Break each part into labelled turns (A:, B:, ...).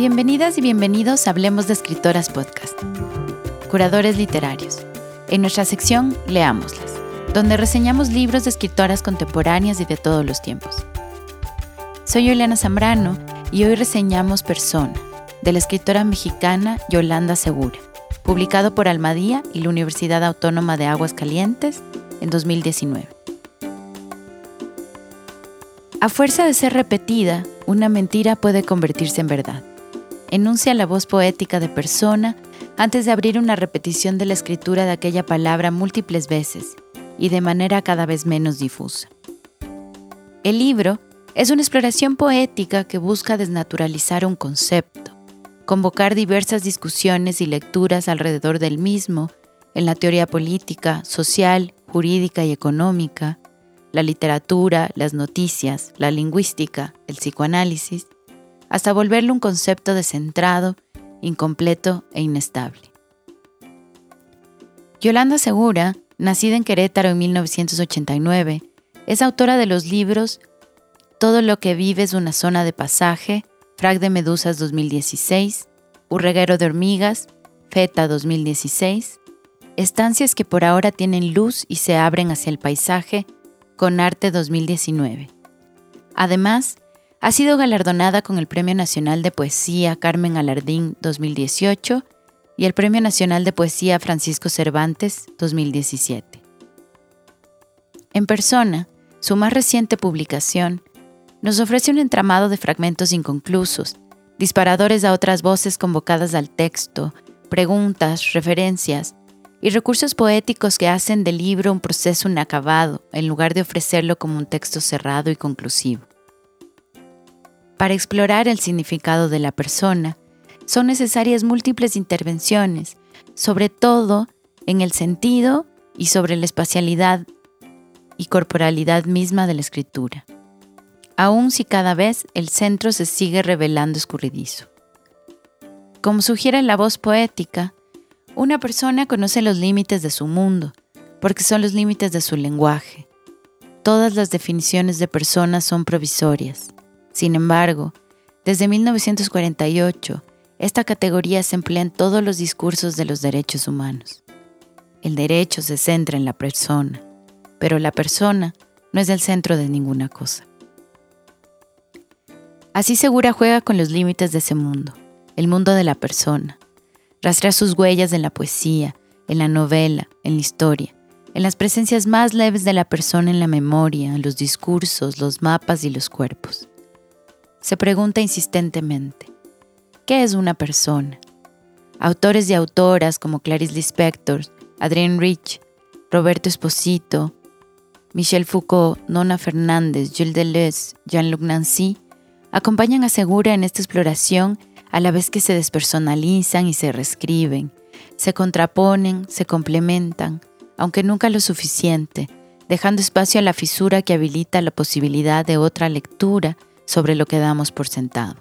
A: Bienvenidas y bienvenidos a Hablemos de Escritoras Podcast, curadores literarios. En nuestra sección Leámoslas, donde reseñamos libros de escritoras contemporáneas y de todos los tiempos. Soy Juliana Zambrano y hoy reseñamos Persona, de la escritora mexicana Yolanda Segura, publicado por Almadía y la Universidad Autónoma de Aguas Calientes en 2019. A fuerza de ser repetida, una mentira puede convertirse en verdad. Enuncia la voz poética de persona antes de abrir una repetición de la escritura de aquella palabra múltiples veces y de manera cada vez menos difusa. El libro es una exploración poética que busca desnaturalizar un concepto, convocar diversas discusiones y lecturas alrededor del mismo en la teoría política, social, jurídica y económica, la literatura, las noticias, la lingüística, el psicoanálisis, hasta volverlo un concepto descentrado, incompleto e inestable. Yolanda Segura, nacida en Querétaro en 1989, es autora de los libros Todo lo que vive es una zona de pasaje, Frag de Medusas 2016, Urreguero de Hormigas, Feta 2016, Estancias que por ahora tienen luz y se abren hacia el paisaje, con Arte 2019. Además, ha sido galardonada con el Premio Nacional de Poesía Carmen Alardín 2018 y el Premio Nacional de Poesía Francisco Cervantes 2017. En persona, su más reciente publicación nos ofrece un entramado de fragmentos inconclusos, disparadores a otras voces convocadas al texto, preguntas, referencias, y recursos poéticos que hacen del libro un proceso inacabado en lugar de ofrecerlo como un texto cerrado y conclusivo. Para explorar el significado de la persona, son necesarias múltiples intervenciones, sobre todo en el sentido y sobre la espacialidad y corporalidad misma de la escritura, aun si cada vez el centro se sigue revelando escurridizo. Como sugiere la voz poética, una persona conoce los límites de su mundo, porque son los límites de su lenguaje. Todas las definiciones de persona son provisorias. Sin embargo, desde 1948, esta categoría se emplea en todos los discursos de los derechos humanos. El derecho se centra en la persona, pero la persona no es el centro de ninguna cosa. Así Segura juega con los límites de ese mundo, el mundo de la persona, rastrear sus huellas en la poesía, en la novela, en la historia, en las presencias más leves de la persona en la memoria, en los discursos, los mapas y los cuerpos. Se pregunta insistentemente, ¿qué es una persona? Autores y autoras como Clarice Lispector, Adrienne Rich, Roberto Esposito, Michel Foucault, Nona Fernández, Gilles Deleuze, Jean-Luc Nancy acompañan a Segura en esta exploración a la vez que se despersonalizan y se reescriben, se contraponen, se complementan, aunque nunca lo suficiente, dejando espacio a la fisura que habilita la posibilidad de otra lectura sobre lo que damos por sentado.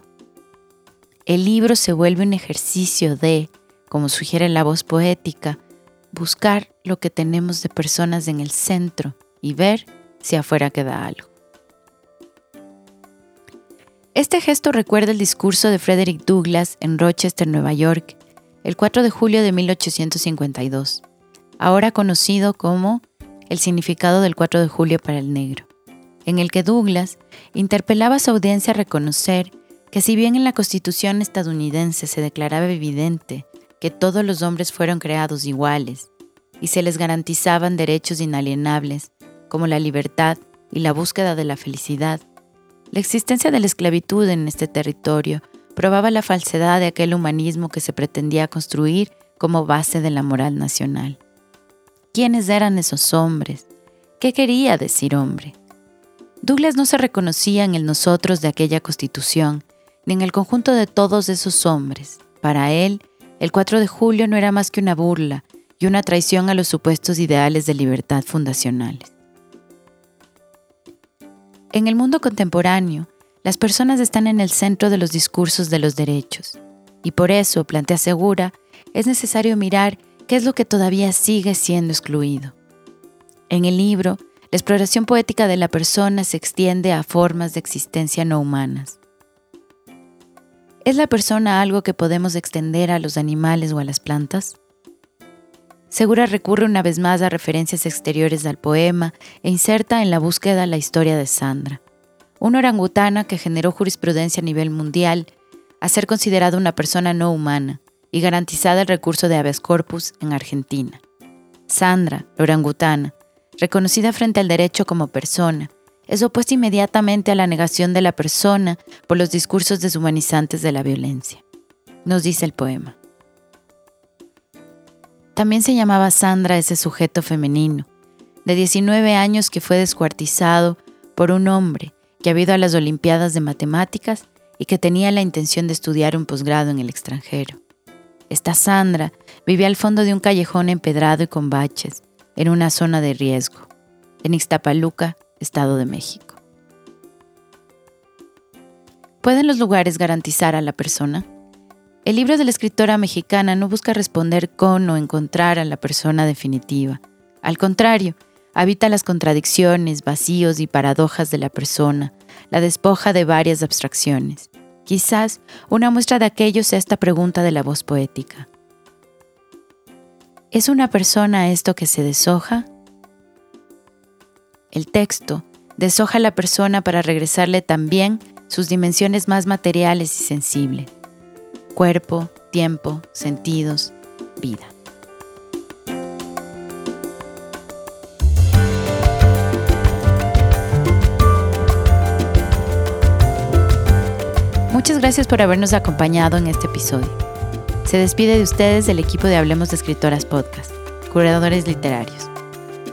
A: El libro se vuelve un ejercicio de, como sugiere la voz poética, buscar lo que tenemos de personas en el centro y ver si afuera queda algo. Este gesto recuerda el discurso de Frederick Douglass en Rochester, Nueva York, el 4 de julio de 1852, ahora conocido como El significado del 4 de julio para el negro, en el que Douglas interpelaba a su audiencia a reconocer que si bien en la Constitución estadounidense se declaraba evidente que todos los hombres fueron creados iguales y se les garantizaban derechos inalienables como la libertad y la búsqueda de la felicidad, la existencia de la esclavitud en este territorio probaba la falsedad de aquel humanismo que se pretendía construir como base de la moral nacional. ¿Quiénes eran esos hombres? ¿Qué quería decir hombre? Douglas no se reconocía en el nosotros de aquella constitución, ni en el conjunto de todos esos hombres. Para él, el 4 de julio no era más que una burla y una traición a los supuestos ideales de libertad fundacionales. En el mundo contemporáneo, las personas están en el centro de los discursos de los derechos, y por eso, plantea Segura, es necesario mirar qué es lo que todavía sigue siendo excluido. En el libro, la exploración poética de la persona se extiende a formas de existencia no humanas. ¿Es la persona algo que podemos extender a los animales o a las plantas? Segura recurre una vez más a referencias exteriores al poema e inserta en la búsqueda la historia de Sandra, una orangutana que generó jurisprudencia a nivel mundial a ser considerada una persona no humana y garantizada el recurso de habeas corpus en Argentina. Sandra, la orangutana, reconocida frente al derecho como persona, es opuesta inmediatamente a la negación de la persona por los discursos deshumanizantes de la violencia. Nos dice el poema. También se llamaba Sandra ese sujeto femenino, de 19 años que fue descuartizado por un hombre que había ido a las Olimpiadas de Matemáticas y que tenía la intención de estudiar un posgrado en el extranjero. Esta Sandra vivía al fondo de un callejón empedrado y con baches, en una zona de riesgo, en Ixtapaluca, Estado de México. ¿Pueden los lugares garantizar a la persona? El libro de la escritora mexicana no busca responder con o encontrar a la persona definitiva. Al contrario, habita las contradicciones, vacíos y paradojas de la persona, la despoja de varias abstracciones. Quizás una muestra de aquello sea esta pregunta de la voz poética. ¿Es una persona esto que se deshoja? El texto deshoja a la persona para regresarle también sus dimensiones más materiales y sensibles cuerpo, tiempo, sentidos, vida. Muchas gracias por habernos acompañado en este episodio. Se despide de ustedes el equipo de Hablemos de Escritoras Podcast, curadores literarios.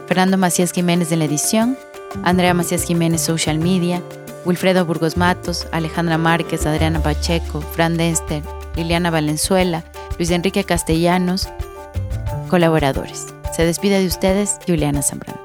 A: Fernando Macías Jiménez de la edición, Andrea Macías Jiménez Social Media, Wilfredo Burgos Matos, Alejandra Márquez, Adriana Pacheco, Fran Denster, Liliana Valenzuela, Luis Enrique Castellanos, colaboradores. Se despide de ustedes, Juliana Zambrano.